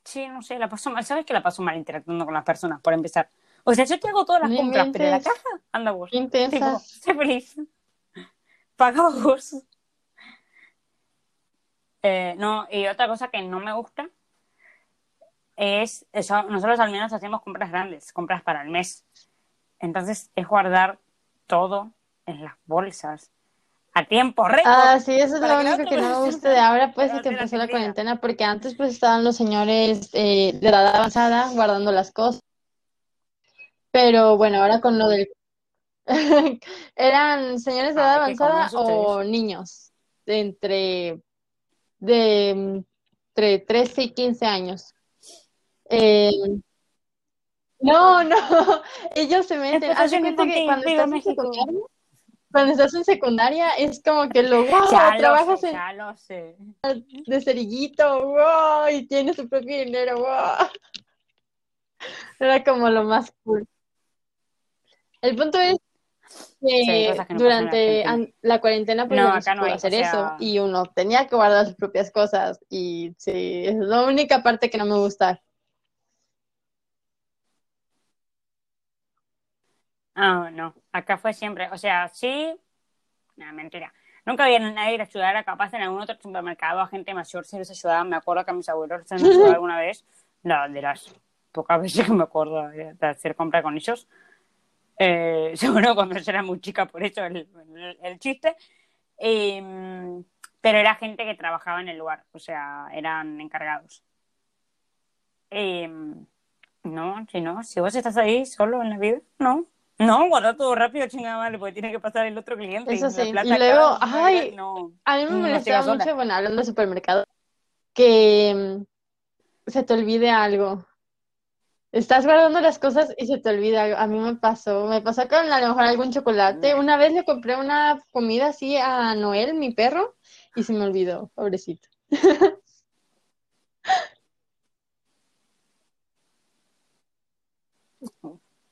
sí, no sé, la paso mal, ¿sabes que la paso mal interactuando con las personas, por empezar? O sea, yo te hago todas las compras, pero la inventes. caja, anda vos. Sé feliz. Paga vos. Eh, no, y otra cosa que no me gusta es, eso, nosotros al menos hacemos compras grandes, compras para el mes. Entonces es guardar todo en las bolsas a tiempo récord. Ah, sí, eso es lo único que no me gusta de ahora, pues, es que la empezó la cuarentena, porque antes, pues, estaban los señores eh, de edad avanzada guardando las cosas, pero bueno, ahora con lo del... ¿Eran señores de edad Ay, qué avanzada o niños? De entre, de entre 13 y 15 años. Eh, no, no, ellos se meten. Explotación cuenta que cuando estás en secundaria, cuando estás en secundaria, es como que lo, wow, Ya lo trabajas sé, en, ya lo sé. de cerillito, wow, y tienes tu propio dinero, wow. Era como lo más cool. El punto es que no durante la cuarentena pues No, ya no se acá no o hacer sea- eso y uno tenía que guardar sus propias cosas y sí, es la única parte que no me gusta. Ah, no, acá fue siempre, o sea, sí, no, mentira. Nunca había nadie que ayudara, capaz en algún otro supermercado a gente mayor si les ayudaban. Me acuerdo que a mis abuelos se me ayudó alguna vez, la, de las pocas veces que me acuerdo de, de hacer compra con ellos. Eh, seguro cuando yo era muy chica, por eso el, el- el chiste. Y, mm, pero era gente que trabajaba en el lugar, o sea, eran encargados. Y, mm, no, si no, si vos estás ahí solo en la vida, no. No, guarda todo rápido, chingada madre, porque tiene que pasar el otro cliente. Eso la sí, plata y luego, ay, no. A mí me No molestaba sigas sola. mucho, bueno, hablando de supermercado, que mm, se te olvide algo. Estás guardando las cosas y se te olvida algo. A mí me pasó, me pasó con a lo mejor algún chocolate. Una vez le compré una comida así a Noel, mi perro, y se me olvidó, pobrecito.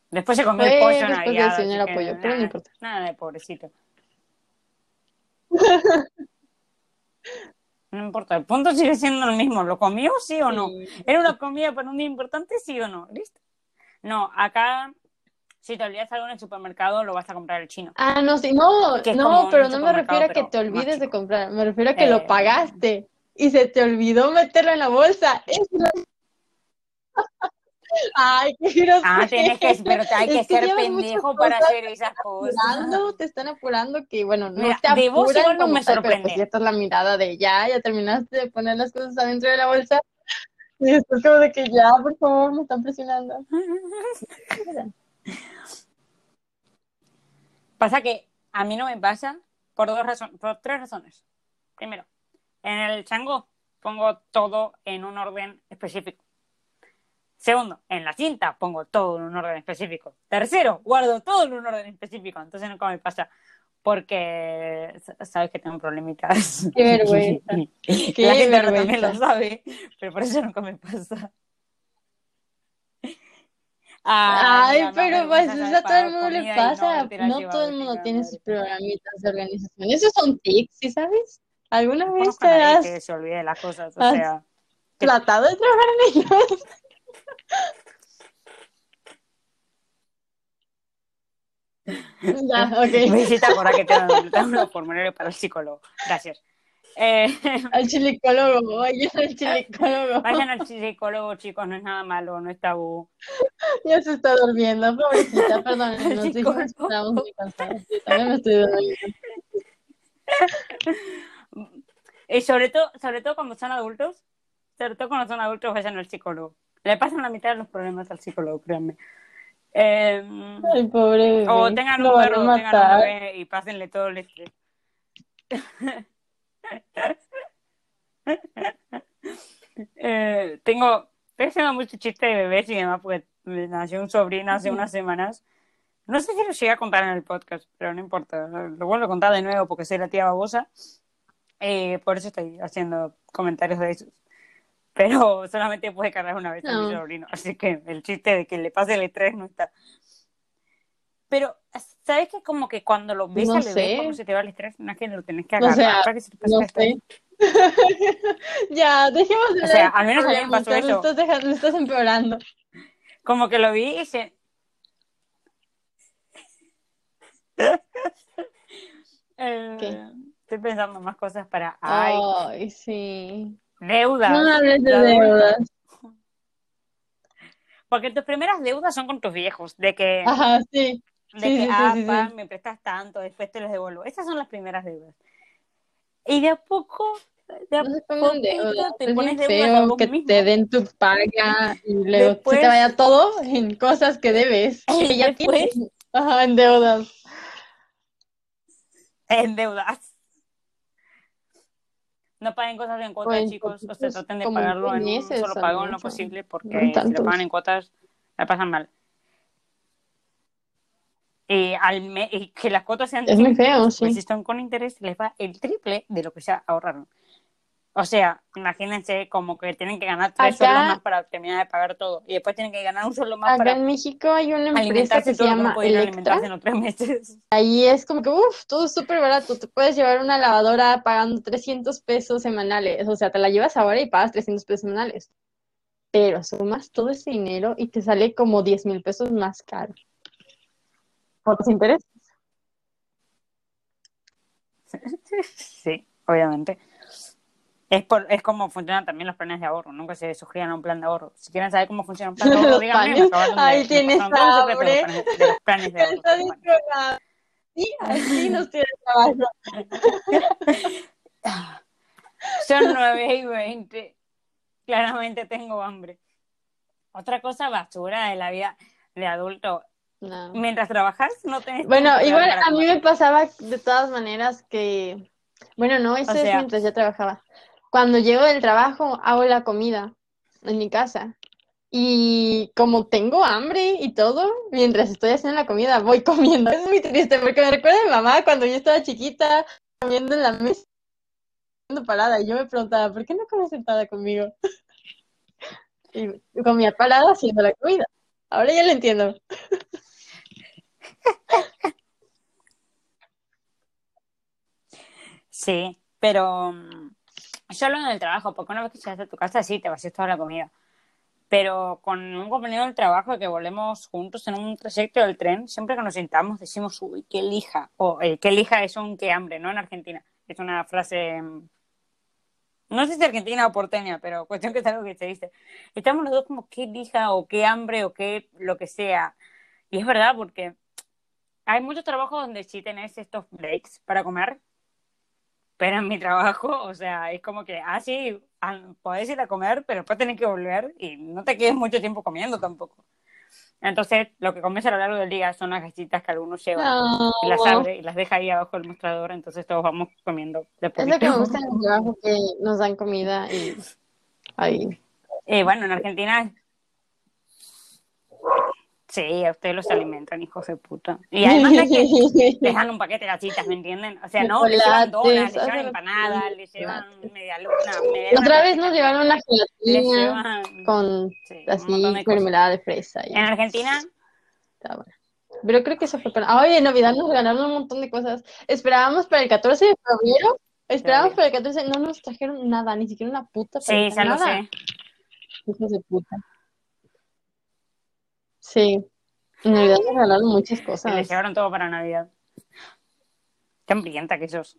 Después se comió el pollo después del Navidad, señor Apoyo, pero no importa. Nada de pobrecito. No importa, el punto sigue siendo el mismo. ¿Lo comió, sí o no? Sí. ¿Era una comida para un día importante, sí o no? ¿Listo? No, acá, si te olvidas algo en el supermercado, lo vas a comprar el chino. Ah, no, sí, no, no, pero no me refiero a que te olvides de comprar, me refiero a que Eh, lo pagaste y se te olvidó meterlo en la bolsa. Es Ay, qué grosero. Ah, tienes que, pero hay que Es que ser pendejo para hacer esas cosas. apurando, te están apurando que, bueno, no Mira, te de vos apuran igual no me pero sorprende. pues ya está la mirada de ya, ya terminaste de poner las cosas adentro de la bolsa. Y después como de que ya, por favor, me están presionando. Pasa que a mí no me pasa por dos razones, por tres razones. Primero, en el chango pongo todo en un orden específico. Segundo, en la cinta pongo todo en un orden específico. Tercero, guardo todo en un orden específico. Entonces nunca me pasa. Porque sabes que tengo problemitas. Qué vergüenza. Qué la gente ahora también vergüenza. lo sabe, pero por eso nunca me pasa. Ay, Ay, pero pues vergüenza eso a todo el mundo le no pasa. No llevado, todo el mundo tiene sus programitas de organización. Esos son tics, ¿sí sabes? ¿Alguna No vez te has que se olvide de las cosas, o has- sea, tratado de trabajar en ellos? Ya, ok. visita por que tengo, tengo los formularios para el psicólogo. Gracias. Eh, Al chilicólogo, oye, al chilicólogo. vayan al psicólogo, chicos, no es nada malo, no es tabú. Ya se está durmiendo, pobrecita, perdón, nos dijimos que psicólogo. estábamos muy cansados. Yo también me estoy durmiendo. Y sobre todo, sobre todo cuando son adultos, sobre todo cuando son adultos, vayan al psicólogo. Le pasan la mitad de los problemas al psicólogo, créanme. Eh, Ay, pobre o tengan un perro, tengan un matar. bebé y pásenle todo el estrés. Eh, tengo, estoy haciendo mucho chiste de bebés y demás, porque me nació un sobrino hace unas semanas. No sé si lo llegué a contar en el podcast, pero no importa. Lo vuelvo a contar de nuevo porque soy la tía babosa. Eh, por eso estoy haciendo comentarios de esos. Pero solamente puede cargar una vez a mi No. sobrino. Así que el chiste de que le pase el estrés no está. Pero, ¿sabes que como que cuando lo ves No al bebé, cuando se te va el estrés, no es que lo tenés que O agarrar sea, para que se te pase No el estrés? ya, dejemos de O sea, al menos a mí me pasó Lo eso. estás, dejando, lo estás empeorando. Como que lo vi y se... Eh. Estoy pensando más cosas para. Ay, Ay, sí. Deudas. No hables de deuda. deudas. Porque tus primeras deudas son con tus viejos, de que, Ajá, sí. de sí, que sí, ah, sí, pa, me prestas tanto, después te los devuelvo. Esas son las primeras deudas. Y de a poco, de a No poquito deudas. te Es pones deudas que mismo. te den tu paga y luego Después- se te vaya todo en cosas que debes. Que ya Después- tienes. Ajá, en deudas. en deudas. No paguen cosas en cuotas, en chicos. O sea, poquitos, traten de pagarlo en un solo pago en lo posible, porque si lo pagan en cuotas, la pasan mal. Y, al me- y que las cuotas sean Es muy feo, pues sí. si están con interés, les va el triple de lo que ya ahorraron. O sea, imagínense como que tienen que ganar tres Acá- más para terminar de pagar todo. Y después tienen que ganar un sueldo más Acá para en México hay una empresa que se no llama Electra. alimentarse en los tres meses. Ahí es como que, uff, todo es súper barato. Te puedes llevar una lavadora pagando 300 pesos semanales. O sea, te la llevas ahora y pagas 300 pesos semanales. Pero sumas todo ese dinero y te sale como 10 mil pesos más caro. Por los intereses. Sí, obviamente. Es, por, es como funcionan también los planes de ahorro. Nunca se suscriban a un plan de ahorro. Si quieren saber cómo funciona un plan de ahorro, díganme. de- Ahí me tienes hambre. de los planes de, los planes de ahorro. Está descolgado. Sí, así nos tiene trabajo. Son 9 y 20. Claramente tengo hambre. Otra cosa basura de la vida de adulto. No. Mientras trabajas, no tenés Bueno, igual a mí me pasaba de todas maneras que, bueno, no, eso O es sea- mientras yo trabajaba. Cuando llego del trabajo, hago la comida en mi casa. Y como tengo hambre y todo, mientras estoy haciendo la comida, voy comiendo. Es muy triste porque me recuerda a mi mamá cuando yo estaba chiquita, comiendo en la mesa, parada. Y yo me preguntaba, ¿por qué no comes sentada conmigo? Y comía parada haciendo la comida. Ahora ya lo entiendo. Sí, pero mm, solo en el trabajo, porque una vez que llegas a tu casa, sí, te vacías toda la comida. Pero con un compañero del trabajo que volvemos juntos en un trayecto del tren, siempre que nos sentamos decimos, uy, qué lija. O eh, qué lija es un qué hambre, ¿no? En Argentina. Es una frase, mm, no sé si argentina o porteña, pero cuestión que es algo que se dice. Estamos los dos como qué lija o qué hambre o qué lo que sea. Y es verdad, porque hay muchos trabajos donde sí tenés estos breaks para comer, pero en mi trabajo, o sea, es como que, ah, sí, ah, podés ir a comer, pero después tenés que volver y no te quedes mucho tiempo comiendo tampoco. Entonces, lo que comes a lo largo del día son las galletitas que algunos llevan No. y las abre y las deja ahí abajo del mostrador, entonces todos vamos comiendo de Es lo que me gusta en el trabajo, que nos dan comida y ahí. Eh, bueno, en Argentina, sí, a ustedes los alimentan, hijos de puta. Y además no es que les dan un paquete de galletitas, ¿me entienden? O sea, no, les llevan donas, les llevan empanadas, les llevan media luna, media Otra vez nos llevaron una les gelatina llevan con sí, así mermelada de fresa. y En Argentina, está bueno. Pero creo que eso fue para... Ay, en Navidad nos regalaron un montón de cosas. Esperábamos para el 14 de febrero. Esperábamos para el 14, no nos trajeron nada, ni siquiera una puta sí, ya lo nada. sé. Hijos de puta. Sí. En Navidad nos regalaron muchas Se les cosas. llevaron todo para Navidad. Qué hambrienta que esos.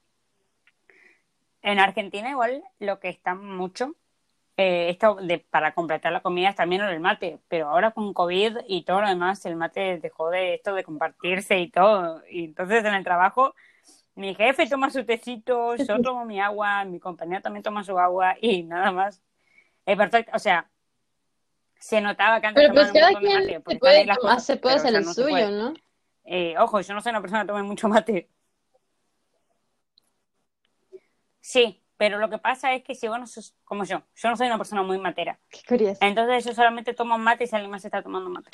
En Argentina igual lo que está mucho, eh, esto de para completar la comida es también el mate, pero ahora con COVID y todo lo demás, el mate dejó de esto de compartirse y todo. Y entonces en el trabajo, mi jefe toma su tecito, yo tomo mi agua, mi compañero también toma su agua y nada más. Es perfecto, o sea, se notaba que antes Pero pues cada quien mate, se puede, las cosas, se puede hacer el no suyo, puede. ¿no? Eh, ojo, yo no soy una persona que tome mucho mate. Sí, pero lo que pasa es que si vos no sos como yo, yo no soy una persona muy matera. Qué curioso. Entonces yo solamente tomo mate si alguien más está tomando mate.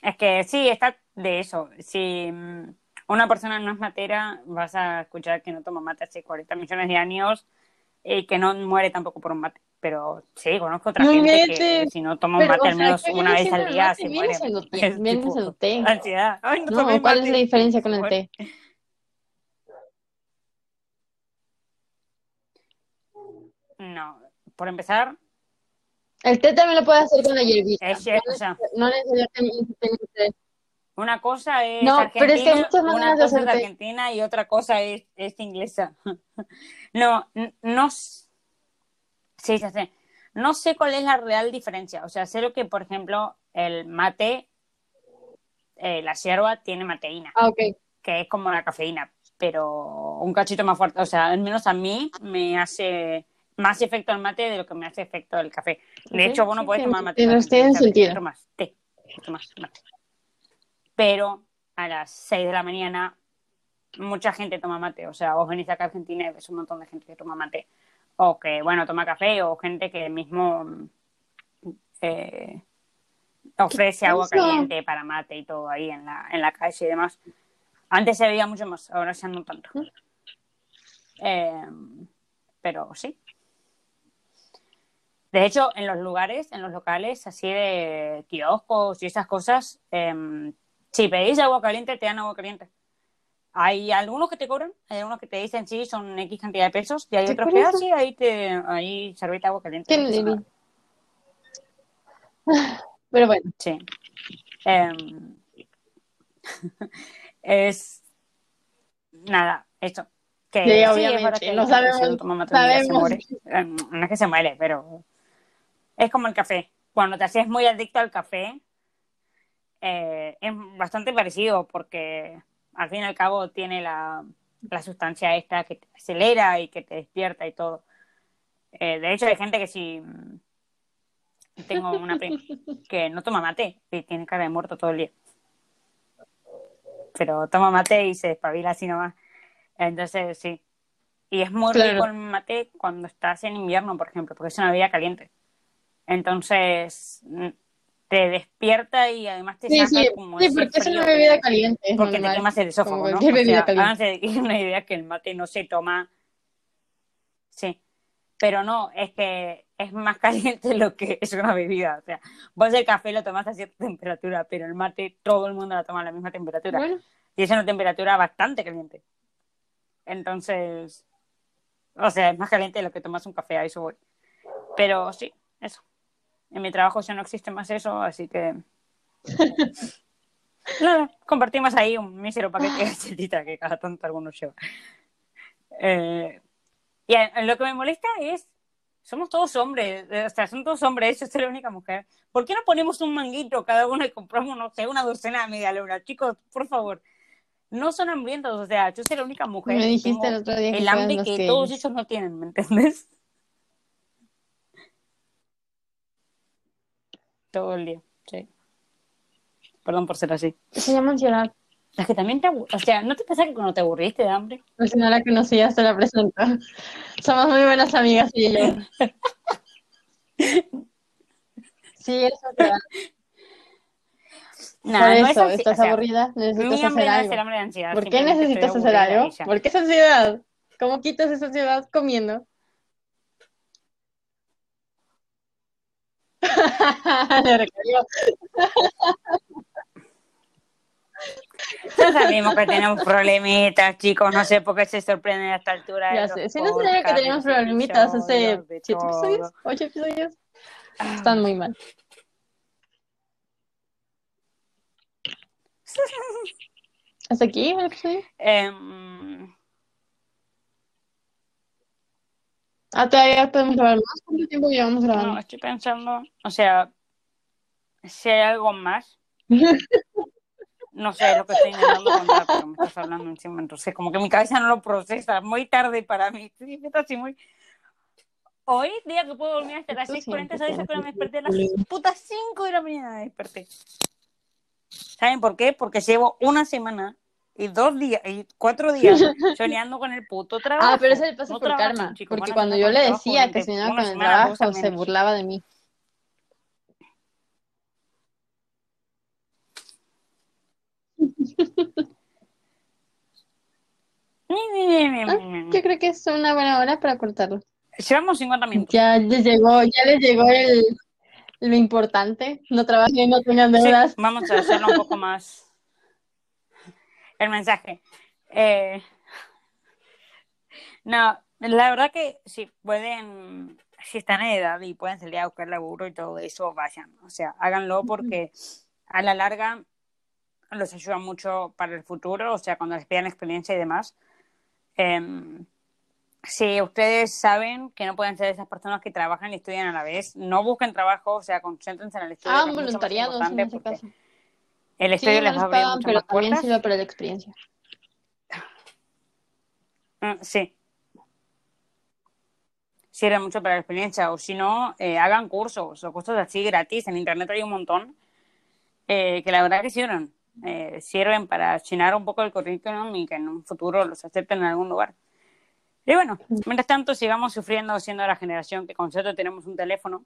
Es que sí, está de eso. Si mm, una persona no es matera, vas a escuchar que no toma mate hace 40 millones de años y que no muere tampoco por un mate. Pero sí, conozco otra No gente que si no toma un Pero, mate al menos ¿qué una vez al el día mate? se muere. tipo, siendo té. Ansiedad. Ay, no, No, ¿cuál es la diferencia con el té? No, por empezar, El té también lo puedes hacer con la hierbita. es, o sea, No necesariamente té. Una cosa es No, argentina, pero es que muchas una cosa es argentina y otra cosa es, es inglesa. no, no. Sí, ya sé. No sé cuál es la real diferencia. O sea, sé lo que, por ejemplo, el mate, eh, la hierba tiene mateína, Ah, ok. que es como la cafeína, pero un cachito más fuerte. O sea, al menos a mí me hace más efecto el mate de lo que me hace efecto el café. De Ok, hecho, vos no sí, podés tiene- tomar mate. para tiene sentido. Tomas té, tomas mate. Pero a las 6 de la mañana mucha gente toma mate. O sea, vos venís acá a Argentina y ves un montón de gente que toma mate. O que, bueno, toma café o gente que mismo eh, ofrece agua caliente para mate y todo ahí en la, en la calle y demás. Antes se veía mucho más, ahora ya no tanto. Eh, pero sí. De hecho, en los lugares, en los locales, así de kioscos y esas cosas, eh, si pedís agua caliente, te dan agua caliente. Hay algunos que te cobran, hay algunos que te dicen sí, son X cantidad de pesos, y hay otros que, ah, sí, ahí te, ahí servite agua caliente. ¿Quién no. Pero bueno, Sí. Em, es nada, eso. Que Sí, obviamente, que que sabemos, toma sabemos. Em, No es que se muere, pero es como el café. Cuando te haces muy adicto al café, eh, es bastante parecido porque al fin y al cabo tiene la, la sustancia esta que te acelera y que te despierta y todo. Eh, de hecho, hay gente que si tengo una prima que no toma mate y tiene cara de muerto todo el día. Pero toma mate y se despabila así nomás. Entonces, sí. Y es muy Claro. rico el mate cuando estás en invierno, por ejemplo, porque es una bebida caliente. Entonces, te despierta y además te sí, saca sí, como sí, porque es frío una que- bebida caliente. es porque te normal, quemas el esófago, como ¿no? O sea, háganse una idea que el mate no se toma. Sí. Pero no, es que es más caliente lo que es una bebida. O sea, vos el café lo tomás a cierta temperatura, pero el mate todo el mundo lo toma a la misma temperatura. Bueno, Y es una temperatura bastante caliente. Entonces, o sea, es más caliente de lo que tomas un café, a eso voy. Pero sí, eso. En mi trabajo ya no existe más eso, así que. Nada, compartimos ahí un mísero paquete de galletita que cada tanto alguno lleva. Eh, y a- lo que me molesta es. Somos todos hombres, eh, o sea, son todos hombres, yo soy la única mujer. ¿Por qué no ponemos un manguito cada uno y compramos, no sé, una docena de media luna? Chicos, por favor, no son hambrientos, o sea, yo soy la única mujer. me dijiste el otro día que el hambre que que todos ellos. ellos no tienen, ¿me entiendes? Todo el día, sí. Perdón por ser así. Se llama ansiedad. Es que también te o sea, ¿no te pasa que cuando te aburriste de hambre? Pues no la conocí, ya se la presento. Somos muy buenas amigas y yo. Sí, eso te da. Nada, Por no es eso, ansi- estás o sea, aburrida, Mi necesitas hambre hacer no es algo. hambre de ansiedad. ¿Por qué necesitas hacer algo? ¿Por qué esa ansiedad? ¿Cómo quitas esa ansiedad comiendo? Le recayó. Ya sabemos que tenemos problemitas, chicos. No sé por qué se sorprenden a esta altura. Ya sé. Si no sabía que teníamos problemitas hace siete episodios, ocho episodios. Están muy mal. ¿Hasta aquí el episodio? Em, Ah, todavía podemos grabar más. ¿Cuánto tiempo llevamos grabando? no, estoy pensando, o sea, si hay algo más, no sé lo que estoy intentando contar, pero me estás hablando encima, entonces como que mi cabeza no lo procesa, muy tarde para mí, así muy... Hoy, día que puedo dormir hasta las Esto 6.40, siempre ¿sabes? Que me desperté a las putas 5 de la mañana, me desperté. ¿Saben por qué? Porque llevo una semana y dos días, y cuatro días soñando con el puto trabajo. Ah, pero eso le pasa No por trabajo, karma. Porque cuando yo le decía que soñaba con el trabajo, se burlaba de mí. Ah, Yo creo que es una buena hora para cortarlo. Llevamos 50 minutos. Ya les llegó, ya les llegó el, lo importante. No trabajen, no tengan Sí, deudas. vamos a hacerlo un poco más. El mensaje. Eh, No, la verdad que si pueden, si están en edad y pueden salir a buscar laburo y todo eso, vayan. O sea, háganlo porque a la larga, los ayuda mucho para el futuro, o sea, cuando les pidan experiencia y demás. Em, si ustedes saben que no pueden ser esas personas que trabajan y estudian a la vez, no busquen trabajo, o sea, concéntrense en el estudio. Ah, voluntariados en El estudio les va a abrir mucho pero más también puertas. sirve para la experiencia. Mm, Sí. Sirve mucho para la experiencia. O si no, eh, hagan cursos o cosas así gratis. En internet hay un montón eh, que la verdad que sirven. Eh, sirven para llenar un poco el currículum y que en un futuro los acepten en algún lugar. Y bueno, mientras tanto sigamos sufriendo siendo la generación que con suerte tenemos un teléfono.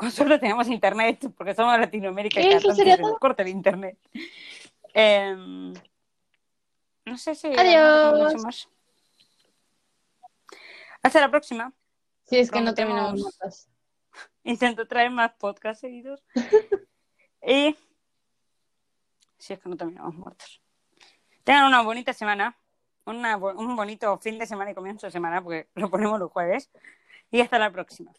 Con suerte tenemos internet, porque somos Latinoamérica y ¿Eso sería todo? corta el internet. Em, no sé si... Adiós. más. Hasta la próxima. Si es que no terminamos notas. Intento traer más podcasts seguidos. y si es que no terminamos muertos. Tengan una bonita semana, una un bonito fin de semana y comienzo de semana, porque lo ponemos los jueves. Y hasta la próxima.